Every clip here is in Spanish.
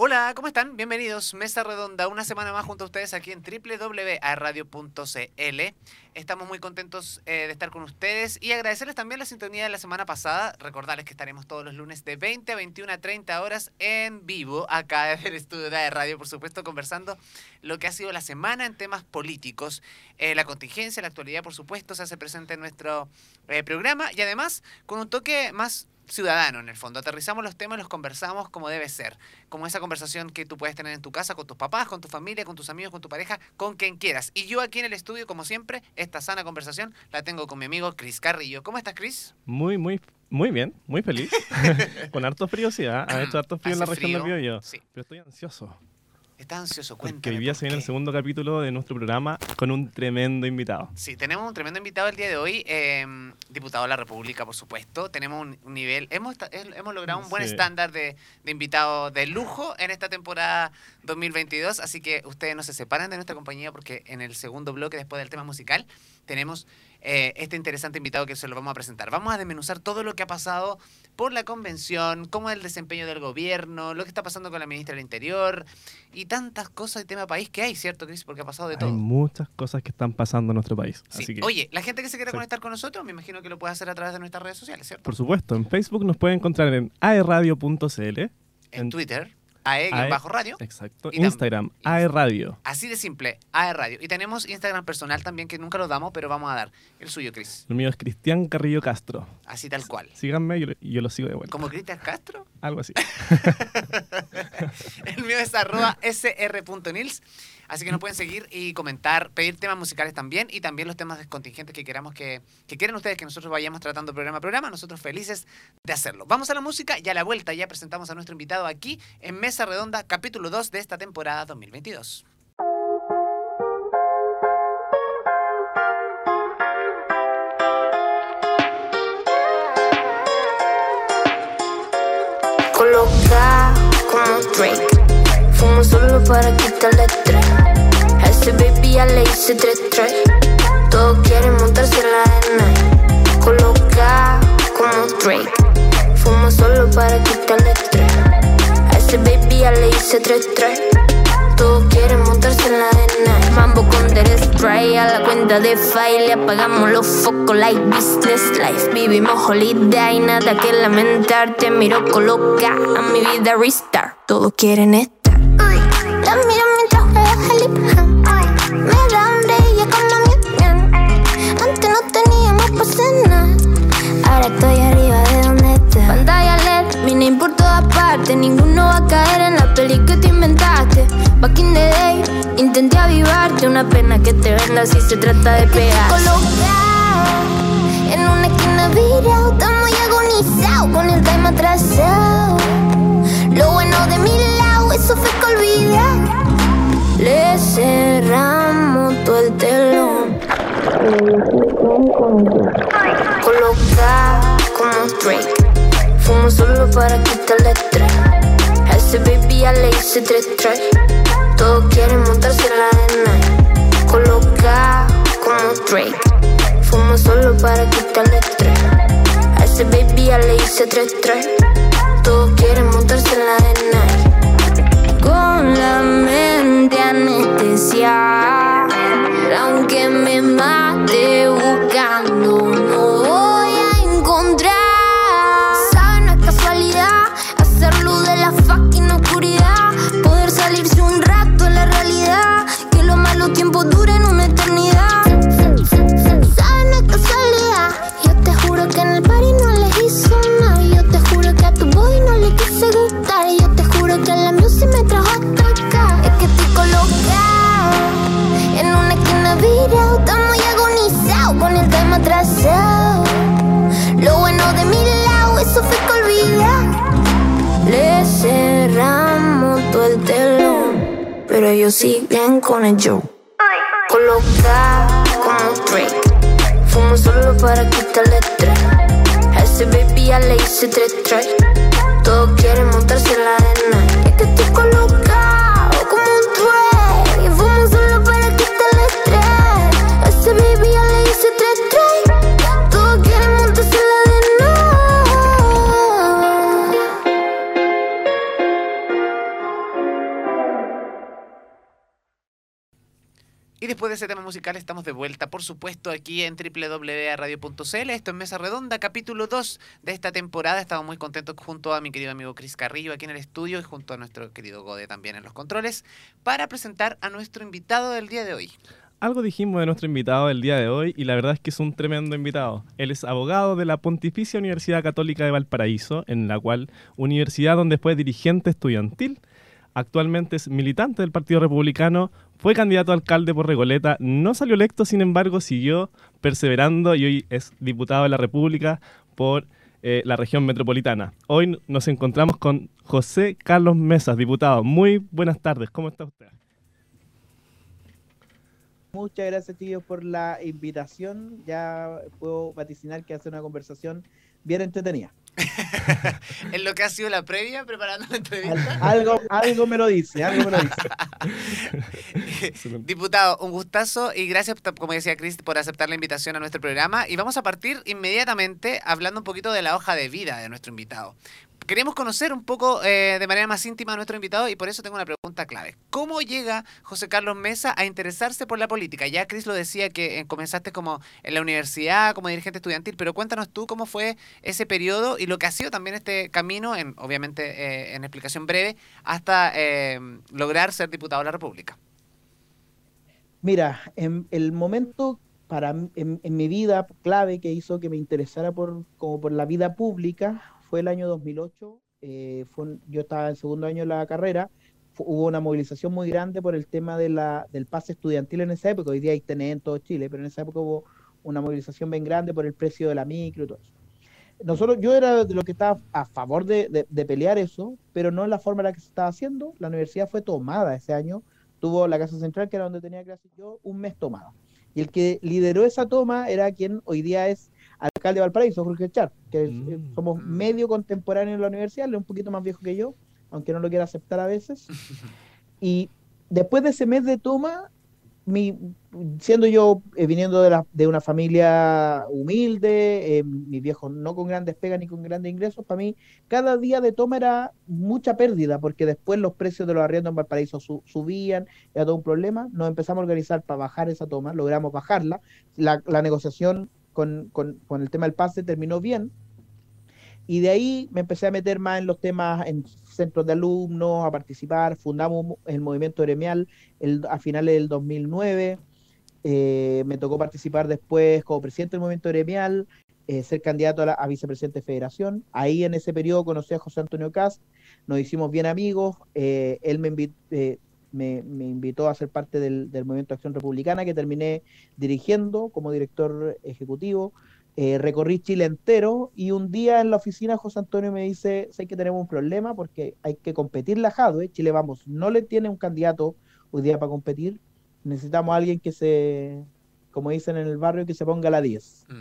Hola, ¿cómo están? Bienvenidos. Mesa Redonda, una semana más junto a ustedes aquí en www.radio.cl. Estamos muy contentos eh, de estar con ustedes y agradecerles también la sintonía de la semana pasada. Recordarles que estaremos todos los lunes de 20 a 21 a 30 horas en vivo, acá en el estudio de Radio, por supuesto, conversando lo que ha sido la semana en temas políticos. Eh, la contingencia, la actualidad, por supuesto, se hace presente en nuestro eh, programa y además con un toque más ciudadano en el fondo. Aterrizamos los temas, los conversamos como debe ser. Como esa conversación que tú puedes tener en tu casa con tus papás, con tu familia, con tus amigos, con tu pareja, con quien quieras. Y yo aquí en el estudio, como siempre, esta sana conversación la tengo con mi amigo Cris Carrillo. ¿Cómo estás, Cris? Muy, muy, muy bien, muy feliz. con harto frío, sí. ¿ah? Ha hecho harto frío en la región del Biobío. Sí. Pero estoy ansioso. Estás ansioso, cuéntame. hoy día se viene el segundo capítulo de nuestro programa con un tremendo invitado. Sí, tenemos un tremendo invitado el día de hoy, eh, diputado de la República, por supuesto. Tenemos un, nivel, hemos, hemos logrado un buen Sí. estándar de, de invitados de lujo en esta temporada 2022, así que ustedes no se separan de nuestra compañía porque en el segundo bloque, después del tema musical, tenemos eh, este interesante invitado que se lo vamos a presentar. Vamos a desmenuzar todo lo que ha pasado por la convención, cómo es el desempeño del gobierno, lo que está pasando con la ministra del Interior y tantas cosas de tema país que hay, ¿cierto, Cris? Porque ha pasado de Hay todo. muchas cosas que están pasando en nuestro país. Sí. Así que, Oye, la gente que se quiera Sí. conectar con nosotros, me imagino que lo puede hacer a través de nuestras redes sociales, ¿cierto? por supuesto, en Facebook nos pueden encontrar en aerradio.cl. en, en- Twitter, AE-radio. Exacto. Y tam- Instagram, y- aerradio. Así de simple, AE Radio. Y tenemos Instagram personal también, que nunca lo damos, pero vamos a dar. El suyo, Cris. El mío es Cristian Carrillo Castro. Así tal cual. Síganme y yo, yo lo sigo de vuelta. ¿Como Cristian Castro? Algo así. El mío es arroba sr.nils. Así que nos pueden seguir y comentar, pedir temas musicales también y también los temas contingentes que queramos que, que quieren ustedes que nosotros vayamos tratando programa a programa. Nosotros felices de hacerlo. Vamos a la música y a la vuelta ya presentamos a nuestro invitado aquí en Mesa Redonda, capítulo 2 de esta temporada 2022. Coloca como Drake. Fumo solo para quitarle estrés. Ese baby ya le hice tres tres. Todos quieren montarse en la arena. Coloca como Drake. Fumo solo para quitarle estrés. A ese baby ya le hice tres tres. Todos quieren montarse en la arena. Mambo con der spray a la cuenta de file. Apagamos los focos like business life. Vivimos holiday, nada que lamentar. Te miro coloca a mi vida restart. Todos quieren estar. La miro mientras juega Ninguno va a caer en la peli que te inventaste. Back in the day, intenté avivarte. Una pena que te venda si se trata de pegar. Colocado en una esquina virado. Estamos agonizados con el time atrasado. Lo bueno de mi lado, eso fue que olvidé. Le cerramos todo el telón. Coloca como Drake. Fumo solo para quitarle estrés. A ese baby ya le hice tres tres. Todos quieren montarse en la arena. Coloca como Drake. Fumo solo para quitarle estrés. A ese baby ya le hice tres tres. Todos quieren montarse en la arena. Con la mente anestesia. Aunque me mate buscando, con el show. Coloca como Drake. Fumo solo para quitarle estrés. A ese baby ya le hice tres tres. Todos quieren montarse en la después de ese tema musical estamos de vuelta, por supuesto, aquí en www.radio.cl. Esto es Mesa Redonda, capítulo 2 de esta temporada. Estamos muy contentos junto a mi querido amigo Cris Carrillo aquí en el estudio y junto a nuestro querido Gode también en los controles para presentar a nuestro invitado del día de hoy. Algo dijimos de nuestro invitado del día de hoy y la verdad es que es un tremendo invitado. Él es abogado de la Pontificia Universidad Católica de Valparaíso, en la cual universidad donde fue dirigente estudiantil. Actualmente es militante del Partido Republicano, fue candidato a alcalde por Regoleta, no salió electo, sin embargo, siguió perseverando y hoy es diputado de la República por eh, la región metropolitana. Hoy nos encontramos con José Carlos Mesas, diputado. Muy buenas tardes, ¿cómo está usted? Muchas gracias, tío, por la invitación. Ya puedo vaticinar que hace una conversación bien entretenida. en lo que ha sido la previa preparando la entrevista. algo, algo me lo dice, algo me lo dice. Diputado, un gustazo y gracias, como decía Cris, por aceptar la invitación a nuestro programa. Y vamos a partir inmediatamente hablando un poquito de la hoja de vida de nuestro invitado queremos conocer un poco eh, de manera más íntima a nuestro invitado y por eso tengo una pregunta clave. ¿Cómo llega José Carlos Mesa a interesarse por la política? Ya Cris lo decía que eh, comenzaste como en la universidad, como dirigente estudiantil, pero cuéntanos tú cómo fue ese periodo y lo que ha sido también este camino, en, obviamente eh, en explicación breve, hasta lograr ser diputado de la República. Mira, en el momento para en, en, mi vida clave que hizo que me interesara por como por la vida pública fue el año 2008, eh, yo estaba en segundo año de la carrera, hubo una movilización muy grande por el tema de la, del pase estudiantil en esa época, hoy día hay TNE en todo Chile, pero en esa época hubo una movilización bien grande por el precio de la micro y todo eso. Nosotros, yo era de lo que estaba a favor de, de, pelear eso, pero no en la forma en la que se estaba haciendo. La universidad fue tomada ese año, tuvo la Casa Central, que era donde tenía clases yo, un mes tomada. Y el que lideró esa toma era quien hoy día es alcalde de Valparaíso, Jorge Char, que eh, mm. somos medio contemporáneos en la universidad, él es un poquito más viejo que yo, aunque no lo quiera aceptar a veces. Y después de ese mes de toma, mi, siendo yo eh, viniendo de, la, de, una familia humilde, eh, mi viejo no con grandes pegas ni con grandes ingresos, para mí cada día de toma era mucha pérdida, porque después los precios de los arriendos en Valparaíso subían, era todo un problema. Nos empezamos a organizar para bajar esa toma, logramos bajarla. La, la negociación con, con, el tema del pase terminó bien. Y de ahí me empecé a meter más en los temas, en centros de alumnos, a participar. Fundamos el movimiento gremial el, a finales del 2009. Eh, me tocó participar después como presidente del movimiento gremial, eh, ser candidato a, la, vicepresidente de federación. Ahí en ese periodo conocí a José Antonio Cas, nos hicimos bien amigos. Eh, él me, invitó, me, invitó a ser parte del, Movimiento de Acción Republicana que terminé dirigiendo como director ejecutivo. Eh, recorrí Chile entero y un día en la oficina José Antonio me dice, sé que tenemos un problema porque hay que competir la JADO, Chile Vamos no le tiene un candidato hoy día para competir, necesitamos a alguien que se, como dicen en el barrio, que se ponga a la 10. Mm.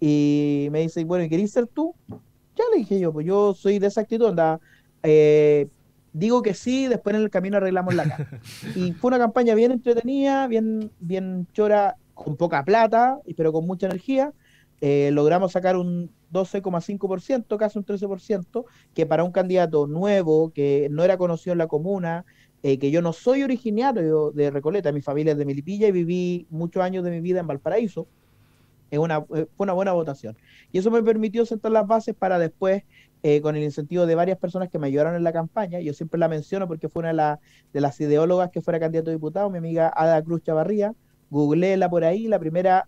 Y me dice, bueno, ¿y querés ser tú? Ya le dije yo, pues yo soy de esa actitud, anda, eh, digo que sí, después en el camino arreglamos la cara. Y fue una campaña bien entretenida, bien, bien chora, con poca plata, pero con mucha energía. Eh, logramos sacar un 12,5%, casi un 13%, que para un candidato nuevo, que no era conocido en la comuna, eh, que yo no soy originario de Recoleta, mi familia es de Milipilla y viví muchos años de mi vida en Valparaíso, es una, eh, fue una buena votación. Y eso me permitió sentar las bases para después eh, con el incentivo de varias personas que me ayudaron en la campaña. Yo siempre la menciono porque fue una de, las ideólogas que fuera candidato a diputado, mi amiga Ada Cruz Chavarría. Googleéla por ahí, la primera,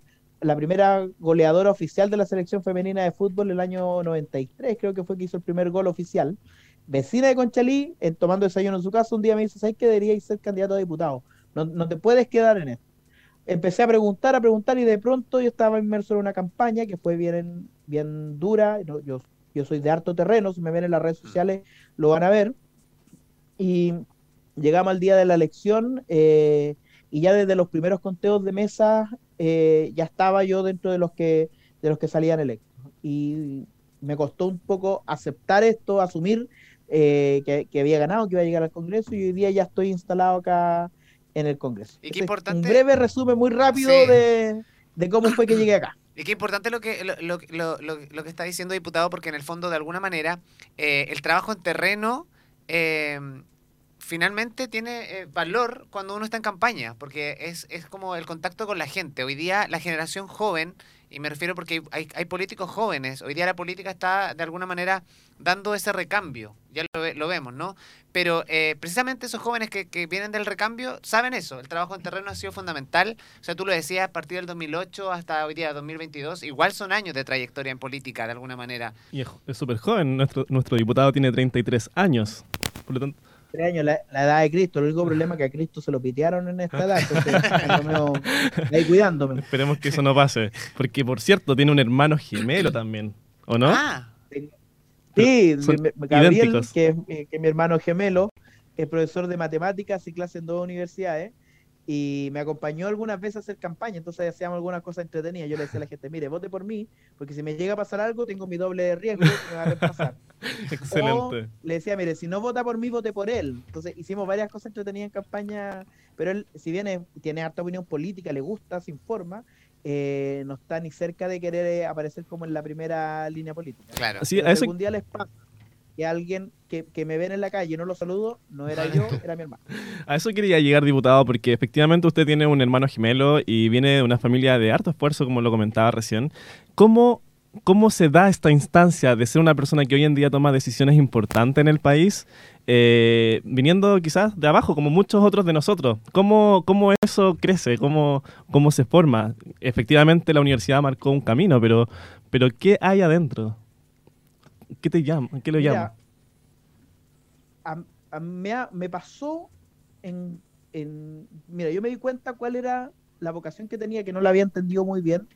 goleadora oficial de la selección femenina de fútbol el año 93, creo que fue que hizo el primer gol oficial. Vecina de Conchalí, en, tomando desayuno en su casa, un día me dice, ¿sabes que deberíais ser candidato a diputado? No, no te puedes quedar en esto empecé a preguntar, a preguntar y de pronto yo estaba inmerso en una campaña que fue bien, bien dura. Yo yo soy de harto terreno, si me ven en las redes mm. sociales lo van a ver. Y llegamos al día de la elección eh, y ya desde los primeros conteos de mesa eh, ya estaba yo dentro de los que de los que salían electos. Y me costó un poco aceptar esto, asumir eh, que, había ganado, que iba a llegar al Congreso y hoy día ya estoy instalado acá en el Congreso. ¿Y qué importante... Un breve resumen muy rápido de, de cómo fue que llegué acá. Y qué importante lo que, lo, lo, lo, que está diciendo diputado, porque en el fondo, de alguna manera, eh, el trabajo en terreno eh, finalmente tiene eh, valor cuando uno está en campaña, porque es, es como el contacto con la gente. Hoy día la generación joven, y me refiero porque hay, hay políticos jóvenes, hoy día la política está de alguna manera dando ese recambio, ya lo, lo vemos, ¿no? Pero eh, precisamente esos jóvenes que, que vienen del recambio saben eso, el trabajo en terreno ha sido fundamental, o sea, tú lo decías, a partir del 2008 hasta hoy día 2022, igual son años de trayectoria en política, de alguna manera. Y es súper joven, nuestro, nuestro diputado tiene 33 años. Por lo tanto, Tres años, la, la edad de Cristo. El único problema es que a Cristo se lo pitearon en esta edad. Entonces, medio ahí cuidándome. esperemos que eso no pase. Porque, por cierto, tiene un hermano gemelo también, ¿o no? Ah, Sí, Gabriel, que es, que es mi hermano gemelo, es profesor de matemáticas y clase en dos universidades, y me acompañó algunas veces a hacer campaña, entonces hacíamos algunas cosas entretenidas. Yo le decía a la gente, mire, vote por mí, porque si me llega a pasar algo, tengo mi doble de riesgo, que me va a reemplazar. Excelente. O le decía, mire, si no vota por mí, vote por él. Entonces hicimos varias cosas entretenidas en campaña, pero él, si bien es- tiene harta opinión política, le gusta, se informa, eh, no está ni cerca de querer eh, aparecer como en la primera línea política. claro. Sí, a si eso, algún día les pasa que alguien que, que me ven en la calle y no lo saludo, no era yo, era mi hermano. a eso quería llegar, diputado, porque efectivamente usted tiene un hermano gemelo y viene de una familia de harto esfuerzo, como lo comentaba recién. ¿Cómo, ¿Cómo se da esta instancia de ser una persona que hoy en día toma decisiones importantes en el país, eh, viniendo quizás de abajo, como muchos otros de nosotros? ¿Cómo, cómo eso crece? ¿Cómo, ¿Cómo se forma? Efectivamente, la universidad marcó un camino, pero, pero ¿qué hay adentro? ¿Qué te llama? ¿Qué lo Mira, llama? a- a- me, ha- me pasó en, en- Mira, yo me di cuenta cuál era la vocación que tenía, que no la había entendido muy bien,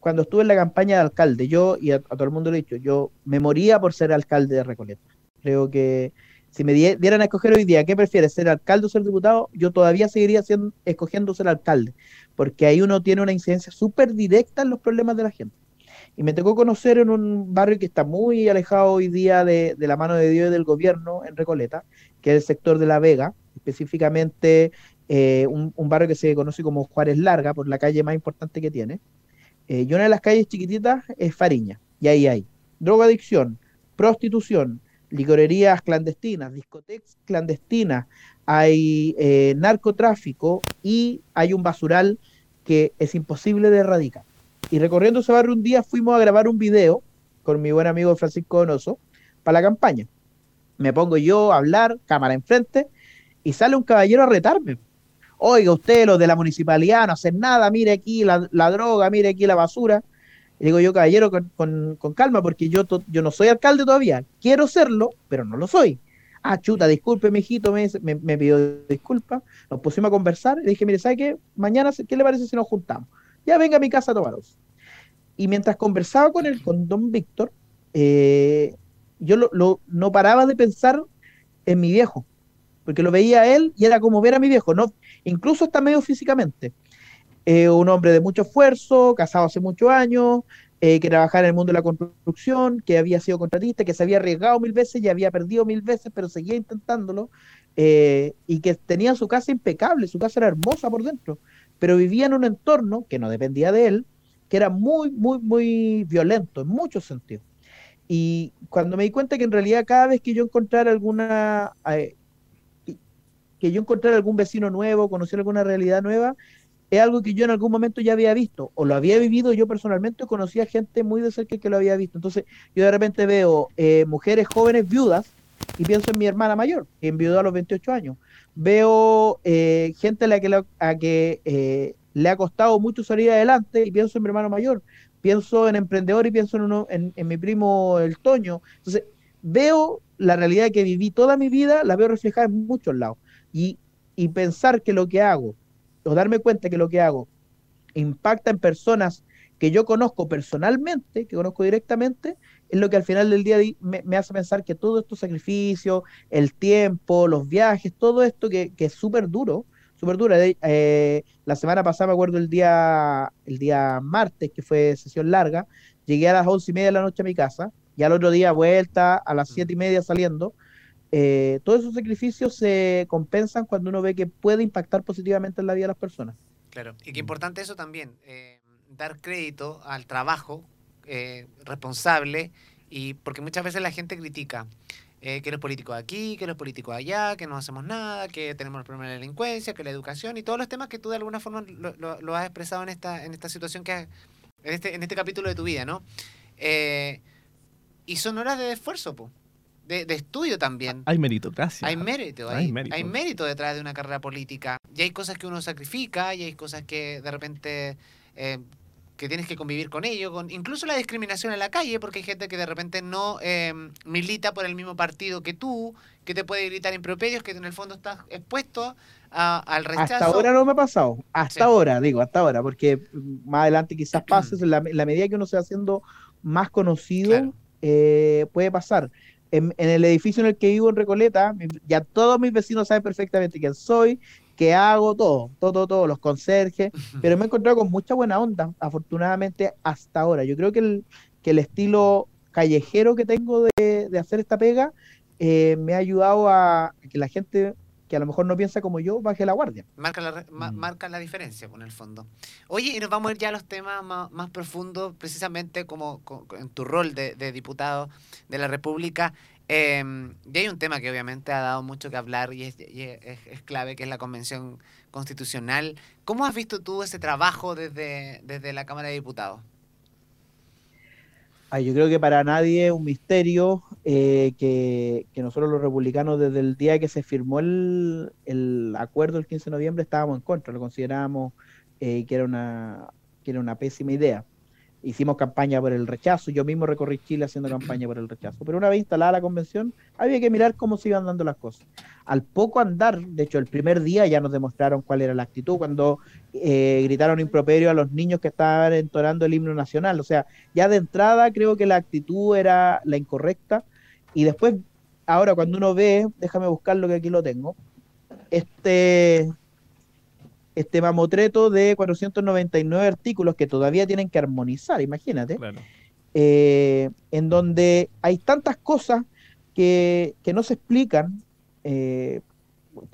cuando estuve en la campaña de alcalde. Yo, y a, a todo el mundo le he dicho, yo me moría por ser alcalde de Recoleta. Creo que si me die- dieran a escoger hoy día, ¿qué prefieres, ser alcalde o ser diputado? Yo todavía seguiría siendo, escogiendo ser alcalde, porque ahí uno tiene una incidencia súper directa en los problemas de la gente. Y me tocó conocer en un barrio que está muy alejado hoy día de, de la mano de Dios y del gobierno en Recoleta, que es el sector de La Vega, específicamente eh, un, barrio que se conoce como Juárez Larga, por la calle más importante que tiene. Eh, y una de las calles chiquititas es Fariña, y ahí hay drogadicción, prostitución, licorerías clandestinas, discotecas clandestinas, hay eh, narcotráfico y hay un basural que es imposible de erradicar. Y recorriendo ese barrio un día fuimos a grabar un video con mi buen amigo Francisco Donoso para la campaña. Me pongo yo a hablar, cámara enfrente, y sale un caballero a retarme. Oiga, usted, los de la municipalidad, no hacen nada, mire aquí la, droga, mire aquí la basura. Y digo yo, caballero, con, con- con calma, porque yo, yo no soy alcalde todavía. Quiero serlo, pero no lo soy. Ah, chuta, disculpe, mijito, me, me, me pidió disculpas. Nos pusimos a conversar y dije, mire, ¿sabe qué? Mañana, ¿qué le parece si nos juntamos? Ya venga a mi casa a tomaros. Y mientras conversaba con él, con don Víctor, eh, yo lo- no paraba de pensar en mi viejo, porque lo veía a él y era como ver a mi viejo, no, incluso hasta medio físicamente. Eh, un hombre de mucho esfuerzo, casado hace muchos años, eh, que trabajaba en el mundo de la construcción, que había sido contratista, que se había arriesgado mil veces y había perdido mil veces, pero seguía intentándolo, y que tenía su casa impecable, su casa era hermosa por dentro, pero vivía en un entorno que no dependía de él, que era muy, muy, muy violento en muchos sentidos. Y cuando me di cuenta que en realidad cada vez que yo encontrara alguna, eh, que- yo encontrara algún vecino nuevo, conociera alguna realidad nueva, es algo que yo en algún momento ya había visto, o lo había vivido yo personalmente, o conocía gente muy de cerca que lo había visto. Entonces, yo de repente veo eh, mujeres jóvenes viudas y pienso en mi hermana mayor, que enviudó a los 28 años. Veo eh, gente a la que, a que eh, le ha costado mucho salir adelante y pienso en mi hermano mayor. Pienso en emprendedor y pienso en, uno, en, en mi primo el Toño. Entonces, veo la realidad que viví toda mi vida, la veo reflejada en muchos lados. Y, y pensar que lo que hago, o darme cuenta que lo que hago impacta en personas que yo conozco personalmente, que conozco directamente, es lo que al final del día di- me, me hace pensar que todos estos sacrificios, el tiempo, los viajes, todo esto que, que es súper duro, súper duro. Eh, la semana pasada me acuerdo el día, el día martes, que fue sesión larga, llegué a las once y media de la noche a mi casa, y al otro día vuelta a las siete y media saliendo. Eh, todos esos sacrificios se compensan cuando uno ve que puede impactar positivamente en la vida de las personas. Claro, y qué importante eso también, eh, dar crédito al trabajo eh, responsable, y porque muchas veces la gente critica. eh, que los políticos aquí, que los políticos allá, que no hacemos nada, que tenemos el problema de la delincuencia, que la educación y todos los temas que tú de alguna forma lo, lo- lo has expresado en esta, en esta situación que has- en este, en este capítulo de tu vida, ¿no? Eh, y son horas de esfuerzo, po, de, de estudio también. Hay meritocracia. Hay mérito, Hay hay, mérito. hay mérito detrás de una carrera política. Y hay cosas que uno sacrifica, y hay cosas que de repente eh, que tienes que convivir con ello, con incluso la discriminación en la calle, porque hay gente que de repente no eh, milita por el mismo partido que tú, que te puede gritar improperios, que en el fondo estás expuesto a- al rechazo. Hasta ahora no me ha pasado, hasta Sí. ahora, digo, hasta ahora, porque más adelante quizás pase, en la, en la medida que uno se va haciendo más conocido, Claro. eh, puede pasar. En, en el edificio en el que vivo en Recoleta, ya todos mis vecinos saben perfectamente quién soy, qué hago, todo, todo, todo, todo, los conserjes, pero me he encontrado con mucha buena onda, afortunadamente, hasta ahora. Yo creo que el, que el estilo callejero que tengo de, de hacer esta pega eh, me ha ayudado a que la gente que a lo mejor no piensa como yo baje la guardia. Marca la, re- ma- Mm. marca la diferencia, con el fondo. Oye, y nos vamos a ir ya a los temas más, más profundos, precisamente como co- co- en tu rol de, de diputado de la República. Eh, y hay un tema que obviamente ha dado mucho que hablar y, es, y es- es- clave, que es la Convención Constitucional. ¿Cómo has visto tú ese trabajo desde, desde la Cámara de Diputados? Ay, yo creo que para nadie es un misterio eh, que, que nosotros los republicanos desde el día que se firmó el, el acuerdo el 15 de noviembre estábamos en contra, lo considerábamos eh, que, era una, que era una pésima idea. Hicimos campaña por el rechazo, yo mismo recorrí Chile haciendo campaña por el rechazo, pero una vez instalada la convención había que mirar cómo se iban dando las cosas. Al poco andar, de hecho el primer día ya nos demostraron cuál era la actitud cuando eh, gritaron improperio a los niños que estaban entonando el himno nacional, o sea, ya de entrada creo que la actitud era la incorrecta y después, ahora cuando uno ve, déjame buscarlo que aquí lo tengo, este, este mamotreto de 499 artículos que todavía tienen que armonizar, imagínate, Claro. eh, en donde hay tantas cosas que, que no se explican. eh,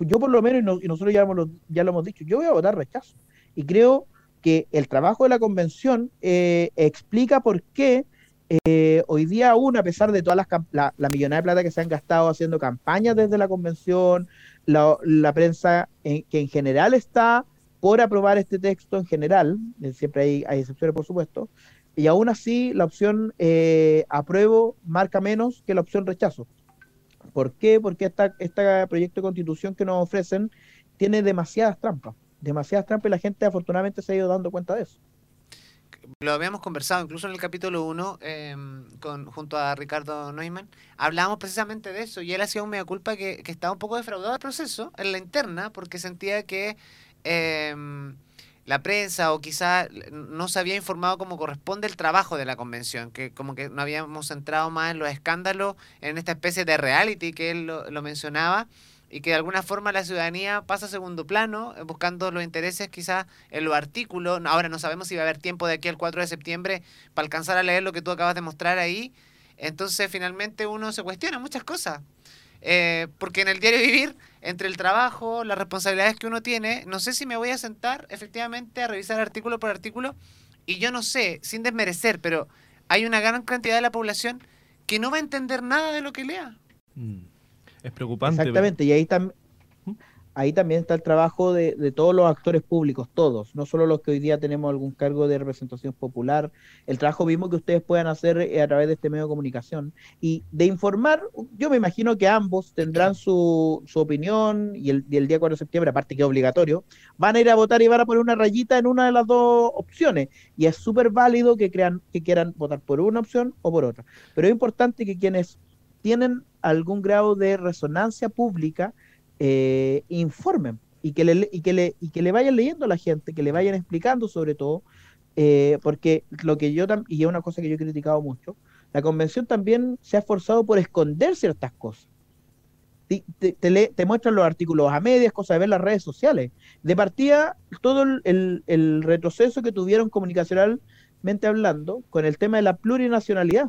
yo por lo menos, y, no- y nosotros ya, lo- ya lo hemos dicho, yo voy a votar rechazo. Y creo que el trabajo de la convención eh, explica por qué eh, hoy día aún, a pesar de todas las la, la millonada de plata que se han gastado haciendo campañas desde la convención, la, la prensa en- que en general está por aprobar este texto en general, eh, siempre hay, hay excepciones por supuesto, y aún así la opción eh, apruebo marca menos que la opción rechazo. ¿Por qué? Porque esta, este proyecto de constitución que nos ofrecen tiene demasiadas trampas, demasiadas trampas y la gente afortunadamente se ha ido dando cuenta de eso. Lo habíamos conversado incluso en el capítulo 1 con, junto a Ricardo Neumann. Hablábamos precisamente de eso y él hacía un mea culpa que, que estaba un poco defraudado del proceso en la interna porque sentía que em, la prensa o quizá no se había informado como corresponde el trabajo de la convención, que como que no habíamos centrado más en los escándalos, en esta especie de reality que él lo, lo mencionaba y que de alguna forma la ciudadanía pasa a segundo plano, eh, buscando los intereses quizás en los artículos. Ahora no sabemos si va a haber tiempo de aquí al 4 de septiembre para alcanzar a leer lo que tú acabas de mostrar ahí. Entonces finalmente uno se cuestiona muchas cosas. Eh, porque en el diario vivir, entre el trabajo, las responsabilidades que uno tiene, no sé si me voy a sentar efectivamente a revisar artículo por artículo y yo no sé, sin desmerecer, pero hay una gran cantidad de la población que no va a entender nada de lo que lea. Mm. Es preocupante. pero- Exactamente, y ahí, tam- ahí también está el trabajo de, todos los actores públicos, todos, no solo los que hoy día tenemos algún cargo de representación popular, el trabajo mismo que ustedes puedan hacer eh, a través de este medio de comunicación. Y de informar, yo me imagino que ambos tendrán su, su opinión y el, y el día 4 de septiembre, aparte que es obligatorio, van a ir a votar y van a poner una rayita en una de las dos opciones. Y es súper válido que, crean, que quieran votar por una opción o por otra, pero es importante que quienes tienen algún grado de resonancia pública eh, informen y que, le, y, que le, y que le vayan leyendo a la gente, que le vayan explicando sobre todo, eh, porque lo que yo, y es una cosa que yo he criticado mucho, la convención también se ha esforzado por esconder ciertas cosas. Te, te, lee- te muestran los artículos a medias, cosas de ver las redes sociales. De partida, todo el retroceso que tuvieron comunicacionalmente hablando con el tema de la plurinacionalidad.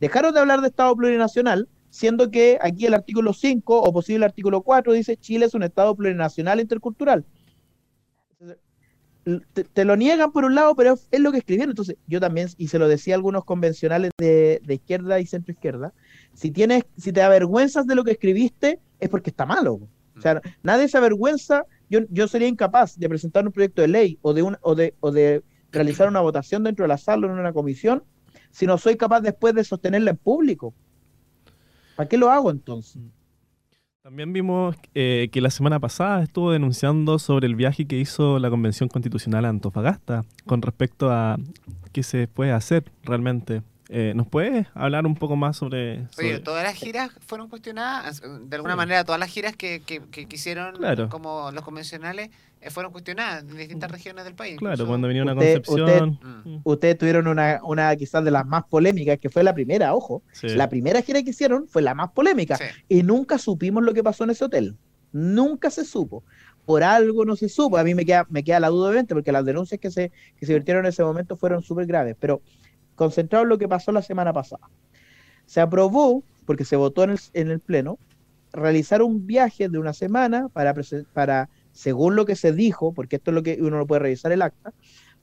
Dejaron de hablar de Estado plurinacional, siendo que aquí el artículo 5 o posible artículo 4 dice Chile es un Estado plurinacional intercultural. te, te lo niegan por un lado, pero es, lo que escribieron. Entonces, yo también, y se lo decía a algunos convencionales de, de izquierda y centro izquierda, si tienes, si te avergüenzas de lo que escribiste, es porque está malo. O sea, nadie se avergüenza. Yo, yo sería incapaz de presentar un proyecto de ley o de, un, o de, o de realizar una votación dentro de la sala o en una comisión si no soy capaz después de sostenerla en público. ¿Para qué lo hago entonces? También vimos eh, que la semana pasada estuvo denunciando sobre el viaje que hizo la Convención Constitucional a Antofagasta con respecto a qué se puede hacer realmente. Eh, ¿Nos puedes hablar un poco más sobre, sobre- Oye, todas las giras fueron cuestionadas, de alguna manera todas las giras que, que, que Claro. como los convencionales eh, fueron cuestionadas en distintas regiones del país. Claro, incluso- cuando vinieron a Usted- Concepción. Mm. Ustedes tuvieron una, una quizás de las más polémicas, que fue la primera, ojo. Sí. La primera gira que hicieron fue la más polémica. Sí. Y nunca supimos lo que pasó en ese hotel. Nunca se supo. Por algo no se supo. A mí me queda, me queda la duda, obviamente, porque las denuncias que se, que se vertieron en ese momento fueron súper graves. Pero concentrado en lo que pasó la semana pasada. Se aprobó, porque se votó en el, en el Pleno, realizar un viaje de una semana para, para, según lo que se dijo, porque esto es lo que uno no puede revisar el acta,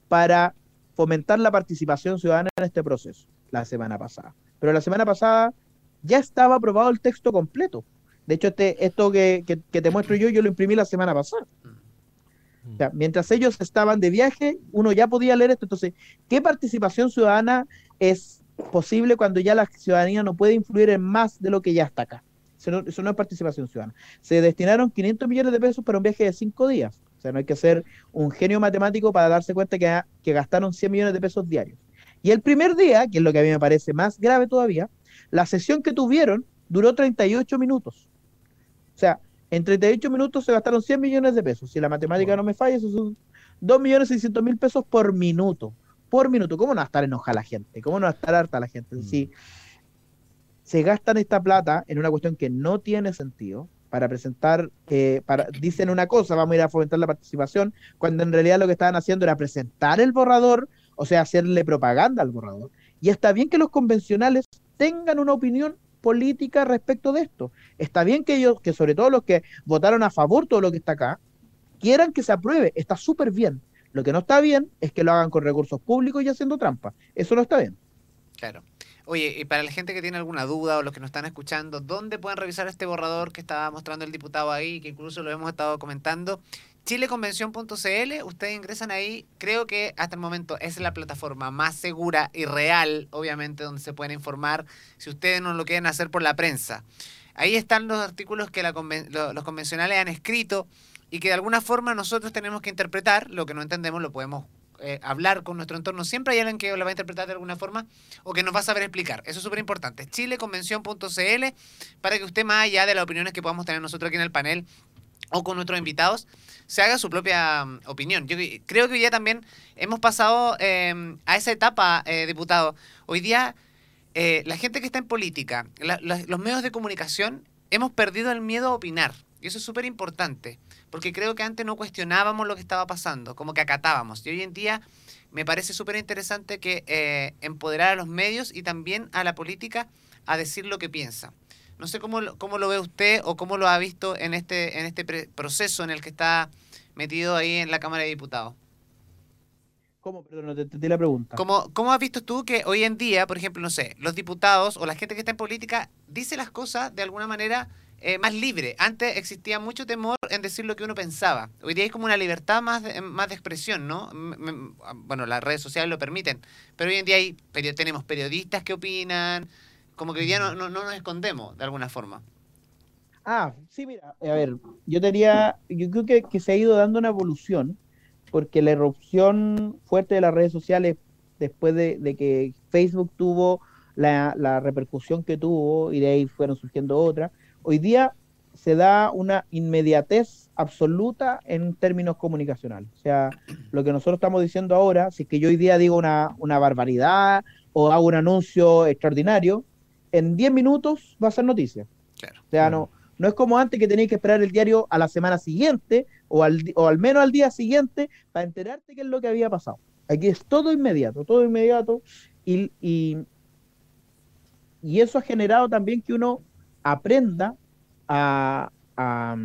para fomentar la participación ciudadana en este proceso, la semana pasada. Pero la semana pasada ya estaba aprobado el texto completo. De hecho, este, esto que, que- que te muestro yo, yo lo imprimí la semana pasada. Mientras ellos estaban de viaje, uno ya podía leer esto. Entonces, ¿qué participación ciudadana es posible cuando ya la ciudadanía no puede influir en más de lo que ya está acá? Eso no, eso no es participación ciudadana. Se destinaron 500 millones de pesos para un viaje de cinco días. O sea, no hay que ser un genio matemático para darse cuenta que, que gastaron 100 millones de pesos diarios. Y el primer día, que es lo que a mí me parece más grave todavía, la sesión que tuvieron duró 38 minutos. O sea, en 38 minutos se gastaron 100 millones de pesos. Si la matemática no me falla, eso son 2 millones 600 mil pesos por minuto. Por minuto. ¿Cómo no va a estar enojada la gente? ¿Cómo no va a estar harta la gente? Si se gastan esta plata en una cuestión que no tiene sentido para presentar, eh, para, dicen una cosa, vamos a ir a fomentar la participación, cuando en realidad lo que estaban haciendo era presentar el borrador, o sea, hacerle propaganda al borrador. Y está bien que los convencionales tengan una opinión política respecto de esto. Está bien que ellos, que sobre todo los que votaron a favor todo lo que está acá, quieran que se apruebe. Está súper bien. Lo que no está bien es que lo hagan con recursos públicos y haciendo trampa. Eso no está bien. Claro. Oye, y para la gente que tiene alguna duda o los que nos están escuchando, ¿dónde pueden revisar este borrador que estaba mostrando el diputado ahí, que incluso lo hemos estado comentando? Chileconvención.cl, ustedes ingresan ahí, creo que hasta el momento es la plataforma más segura y real, obviamente, donde se pueden informar si ustedes no lo quieren hacer por la prensa. Ahí están los artículos que los convencionales han escrito y que de alguna forma nosotros tenemos que interpretar, lo que no entendemos lo podemos eh, hablar con nuestro entorno. Siempre hay alguien que lo va a interpretar de alguna forma o que nos va a saber explicar. Eso es súper importante. Chileconvención.cl para que usted, más allá de las opiniones que podamos tener nosotros aquí en el panel o con nuestros invitados, se haga su propia mm, opinión. Yo creo que hoy día también hemos pasado eh, a esa etapa, eh, diputado. Hoy día, eh, la gente que está en política, los medios de comunicación, hemos perdido el miedo a opinar. Y eso es súper importante, porque creo que antes no cuestionábamos lo que estaba pasando, como que acatábamos. Y hoy en día me parece súper interesante que eh, empoderar a los medios y también a la política a decir lo que piensa. No sé cómo, lo- cómo lo ve usted o cómo lo ha visto en este, en este proceso en el que está metido ahí en la Cámara de Diputados. ¿Cómo? Perdón, te entendí la pregunta. ¿Cómo, ¿Cómo has visto tú que hoy en día, por ejemplo, no sé, los diputados o la gente que está en política dice las cosas de alguna manera eh, más libre? Antes existía mucho temor en decir lo que uno pensaba. Hoy día hay como una libertad más de, más de expresión, ¿no? M- Bueno, las redes sociales lo permiten, pero hoy en día hay, tenemos periodistas que opinan, como que hoy día no, no, no nos escondemos de alguna forma. Ah, sí, mira, a ver, yo diría, yo creo que, que se ha ido dando una evolución, porque la erupción fuerte de las redes sociales después de, de que Facebook tuvo la, la repercusión que tuvo y de ahí fueron surgiendo otras, hoy día se da una inmediatez absoluta en términos comunicacionales. O sea, lo que nosotros estamos diciendo ahora, si es que yo hoy día digo una, una barbaridad o hago un anuncio extraordinario, en 10 minutos va a ser noticia. Claro. O sea, no, no es como antes que tenías que esperar el diario a la semana siguiente o al, o al menos al día siguiente para enterarte qué es lo que había pasado. Aquí es todo inmediato, todo inmediato y, y, y eso ha generado también que uno aprenda a, a,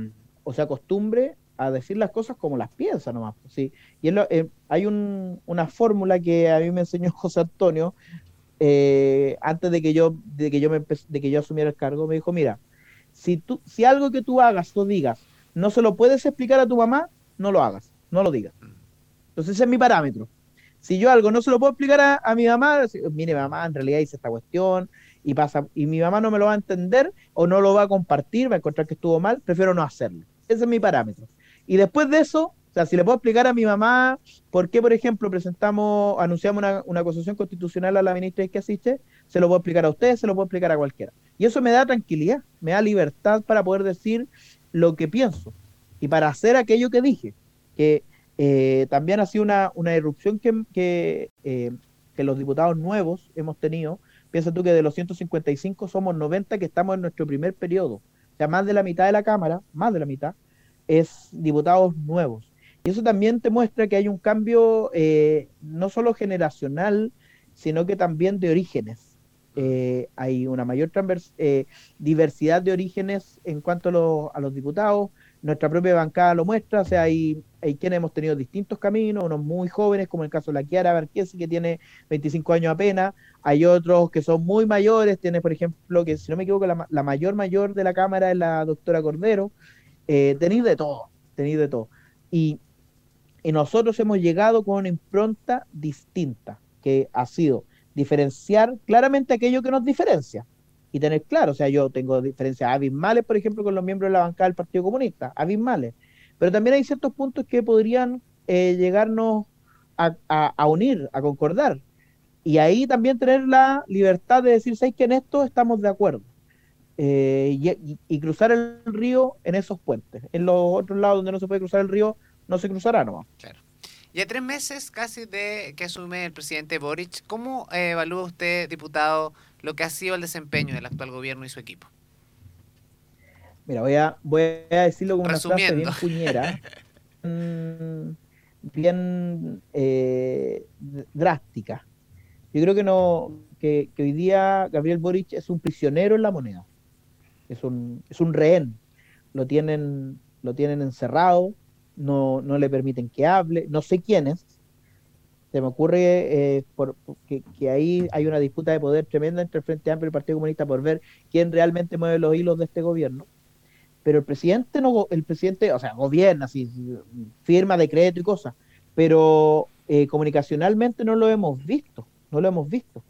o se acostumbre a decir las cosas como las piensa nomás. ¿sí? Y eh, hay un, una fórmula que a mí me enseñó José Antonio eh, antes de que yo de que yo me de que yo asumiera el cargo. Me dijo, mira, si tú si algo que tú hagas o digas no se lo puedes explicar a tu mamá, no lo hagas, no lo digas. Entonces ese es mi parámetro. Si yo algo no se lo puedo explicar a, a mi mamá, mire mamá, en realidad hice esta cuestión y pasa y mi mamá no me lo va a entender o no lo va a compartir, va a encontrar que estuvo mal, prefiero no hacerlo. Ese es mi parámetro. Y después de eso, sea, si le puedo explicar a mi mamá por qué, por ejemplo, presentamos, anunciamos una, una acusación constitucional a la ministra que asiste, se lo puedo explicar a usted, se lo puedo explicar a cualquiera. Y eso me da tranquilidad, me da libertad para poder decir lo que pienso y para hacer aquello que dije, que eh, también ha sido una, una irrupción que, que, eh, que los diputados nuevos hemos tenido. Piensa tú que de los 155 somos 90 que estamos en nuestro primer periodo. O sea, más de la mitad de la Cámara, más de la mitad, es diputados nuevos. Y eso también te muestra que hay un cambio eh, no solo generacional, sino que también de orígenes. Eh, hay una mayor eh, diversidad de orígenes en cuanto a, los diputados. Nuestra propia bancada lo muestra, o sea, hay, hay quienes hemos tenido distintos caminos, unos muy jóvenes, como el caso de la Kiara Barquesi, que tiene 25 años apenas, hay otros que son muy mayores, tiene, por ejemplo, que si no me equivoco, la, mayor mayor de la Cámara es la doctora Cordero, eh, tenéis de todo, tenéis de todo. Y, nosotros hemos llegado con una impronta distinta, que ha sido diferenciar claramente aquello que nos diferencia y tener claro, o sea, yo tengo diferencias abismales, por ejemplo, con los miembros de la bancada del Partido Comunista, abismales, pero también hay ciertos puntos que podrían eh, llegarnos a, a, unir, a concordar, y ahí también tener la libertad de decir, ¿sabes que en esto estamos de acuerdo? Eh, y, cruzar el río en esos puentes. En los otros lados donde no se puede cruzar el río, no se cruzará nomás. Claro. Y a tres meses casi de que asume el presidente Boric, ¿cómo eh, evalúa usted, diputado, lo que ha sido el desempeño del actual gobierno y su equipo? Mira, voy a, voy a decirlo como una frase bien puñera, mm, bien eh, drástica. Yo creo que no que, que hoy día Gabriel Boric es un prisionero en la moneda es un, es un rehén. Lo tienen, lo tienen encerrado, no, no le permiten que hable, no sé quién es. Se me ocurre eh, por, que, ahí hay una disputa de poder tremenda entre el Frente Amplio y el Partido Comunista por ver quién realmente mueve los hilos de este gobierno. Pero el presidente no, el presidente, o sea, gobierna, así, firma decreto y cosas, pero eh, comunicacionalmente no lo hemos visto, no lo hemos visto.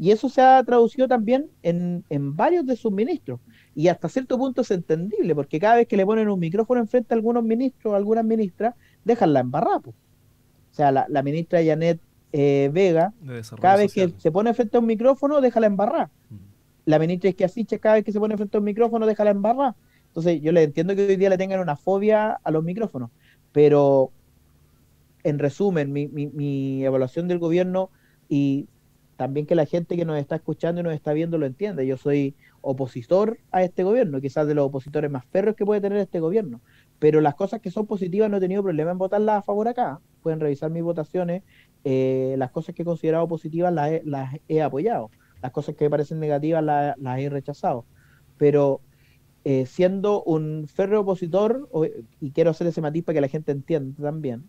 Y eso se ha traducido también en, en varios de sus ministros y hasta cierto punto es entendible, porque cada vez que le ponen un micrófono enfrente a algunos ministros o algunas ministras, dejan la embarrada. O sea, la, ministra Janet eh, Vega, cada vez que se pone frente a un micrófono, deja la embarrada. Mm. La ministra Esquiasiche, cada vez que se pone frente a un micrófono, deja la embarrada. Entonces, yo le entiendo que hoy día le tengan una fobia a los micrófonos, pero en resumen, mi, mi, mi evaluación del gobierno y también que la gente que nos está escuchando y nos está viendo lo entienda. Yo soy opositor a este gobierno, quizás de los opositores más férreos que puede tener este gobierno. Pero las cosas que son positivas no he tenido problema en votarlas a favor acá. Pueden revisar mis votaciones. Eh, las cosas que he considerado positivas las he, las he apoyado. Las cosas que me parecen negativas las, he rechazado. Pero eh, siendo un férreo opositor, y quiero hacer ese matiz para que la gente entienda también,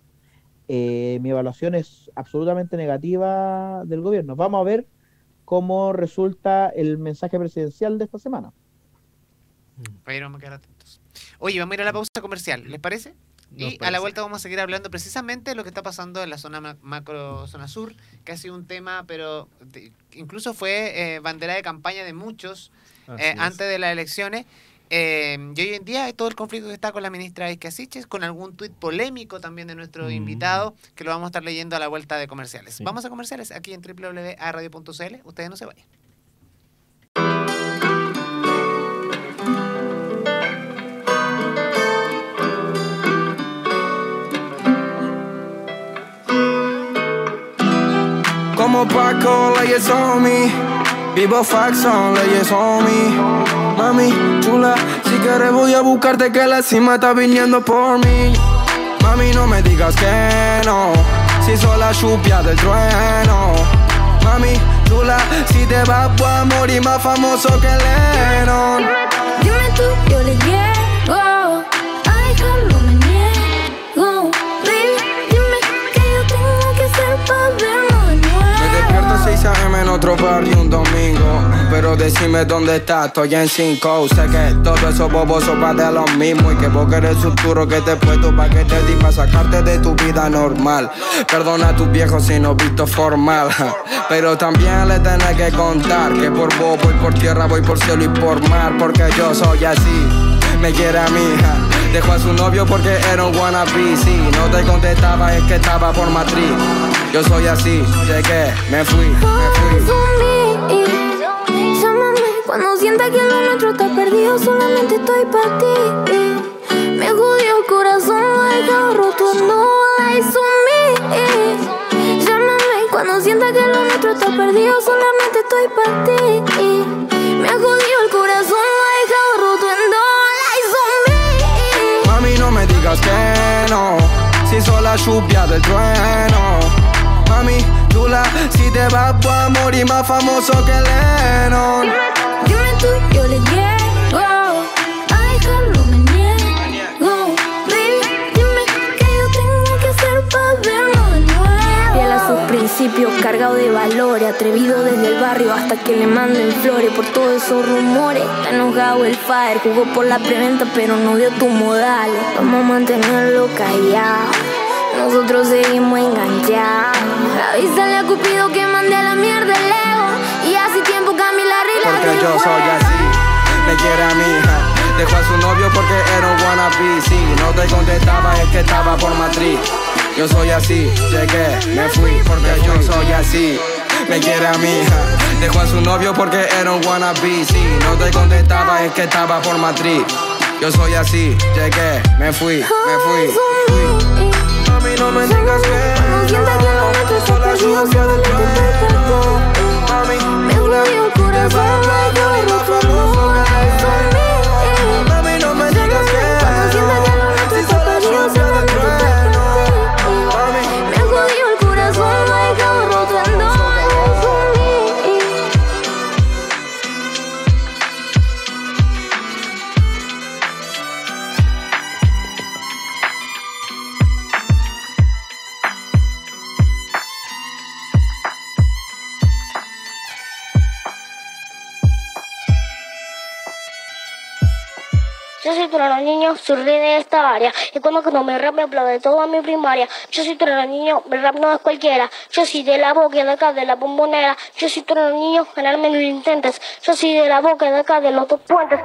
eh, mi evaluación es absolutamente negativa del gobierno. Vamos a ver cómo resulta el mensaje presidencial de esta semana. vamos a quedar atentos. Oye, vamos a ir a la pausa comercial, ¿les parece? Y a la vuelta vamos a seguir hablando precisamente de lo que está pasando en la zona macro, zona sur, que ha sido un tema, pero incluso fue eh, bandera de campaña de muchos eh, antes de las elecciones. Eh, y hoy en día hay todo el conflicto que está con la ministra Iscasiches, con algún tuit polémico también de nuestro mm. invitado, que lo vamos a estar leyendo a la vuelta de comerciales. Vamos a comerciales aquí en www.radio.cl. Ustedes no se vayan. Como Paco, on me. Vivo faxon, leyes on me. Mami, chula, si quieres voy a buscarte que la cima está viniendo por mí. Mami, no me digas que no, si soy la chupia del trueno. Mami, chula, si te vas voy a morir más famoso que Lennon. Dime tú, yo le llego, en otro barrio un domingo. Pero decime dónde estás, estoy en cinco. Sé que todo eso bobos son de lo mismo. Y que vos querés futuro que te he puesto pa' que te di sacarte de tu vida normal. Perdona a tus viejos si no visto formal. Pero también le tenés que contar que por vos voy por tierra, voy por cielo y por mar. Porque yo soy así, me quiere a mi hija. Dejó a su novio porque era un wannabe. Si no te contestaba, es que estaba por matriz. Yo soy así, llegué, me fui, me fui. Cuando sienta que lo nuestro está perdido, solamente estoy para ti. Me jodió el corazón, dejado roto, no lies on me. Llámame cuando sienta que lo nuestro está perdido, solamente estoy para ti. No me digas que no, si soy la lluvia del trueno. Mami, chula, si te vas voy a morir más famoso que Lennon. Dime tú, yo le llego cargado de valores, atrevido desde el barrio hasta que le manden flores por todos esos rumores. Está enojado el fire, jugó por la preventa pero no dio tus modales. Vamos a mantenerlo callado. Nosotros seguimos enganchados. Avísale a Cupido que mande a la mierda el ego. Y hace tiempo Camila Rila Porque yo soy así, me quiere a mi hija. Dejó a su novio porque era un wannabe. Si no te contestaba, es que estaba por matriz. Yo soy así, llegué, me fui porque yo soy así. Me quiere a mi hija. Dejó a su novio porque era un wannabe. Si no te contestaba, es que estaba por matriz. Yo soy así, llegué, me fui, me fui. Mami, no me digas que está sola perdido, lluvia del. Mami, Me jodió el corazón, el soy de esta área. Y cuando no me rap me hablo de toda mi primaria. Yo soy Torero Niño, mi rap no es cualquiera. Yo soy de la boca de acá, de la bombonera. Yo soy Torero Niño, ganarme lo intentes. Yo soy de la boca de acá, de los dos puentes.